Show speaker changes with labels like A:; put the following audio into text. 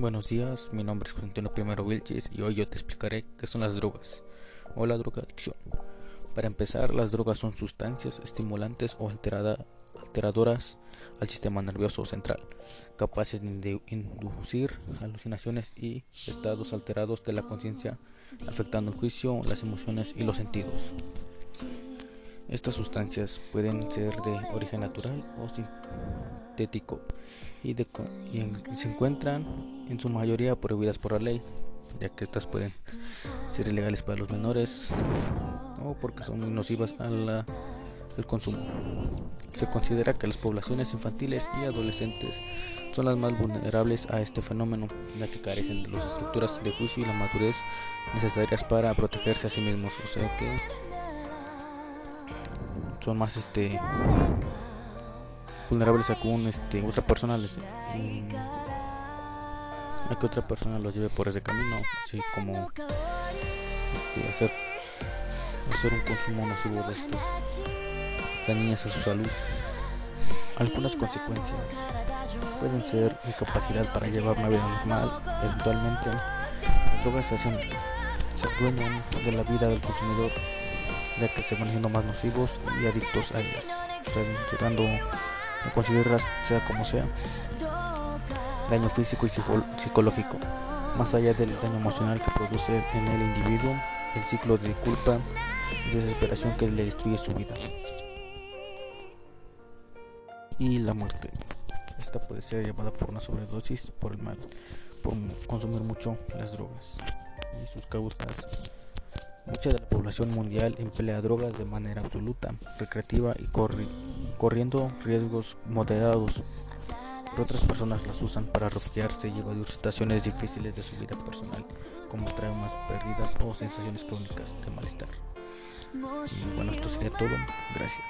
A: Buenos días, mi nombre es Antonio Primero Vilches y hoy yo te explicaré qué son las drogas o la drogadicción. Para empezar, las drogas son sustancias estimulantes o alteradoras al sistema nervioso central, capaces de inducir alucinaciones y estados alterados de la conciencia, afectando el juicio, las emociones y los sentidos. Estas sustancias pueden ser de origen natural o sintético y, se encuentran en su mayoría prohibidas por la ley, ya que estas pueden ser ilegales para los menores o porque son muy nocivas al consumo. Se considera que las poblaciones infantiles y adolescentes son las más vulnerables a este fenómeno, ya que carecen de las estructuras de juicio y la madurez necesarias para protegerse a sí mismos, o sea que son más este vulnerables a que este, otra persona les a que otra persona los lleve por ese camino así como este, hacer hacer un consumo nocivo de estas dañinas a su salud. Algunas consecuencias pueden ser incapacidad para llevar una vida normal eventualmente drogas se hacen se adueñan de la vida del consumidor ya que se van haciendo más nocivos y adictos a ellas, llegando a considerarlas sea como sea, daño físico y psicológico, más allá del daño emocional que produce en el individuo, el ciclo de culpa y desesperación que le destruye su vida. Y la muerte. Esta puede ser llevada por una sobredosis, por el mal, por consumir mucho las drogas y sus causas Mucha de la población mundial emplea drogas de manera absoluta, recreativa y corriendo riesgos moderados. Pero otras personas las usan para refugiarse y evadir situaciones difíciles de su vida personal, como traumas, pérdidas o sensaciones crónicas de malestar. Y bueno, esto sería todo. Gracias.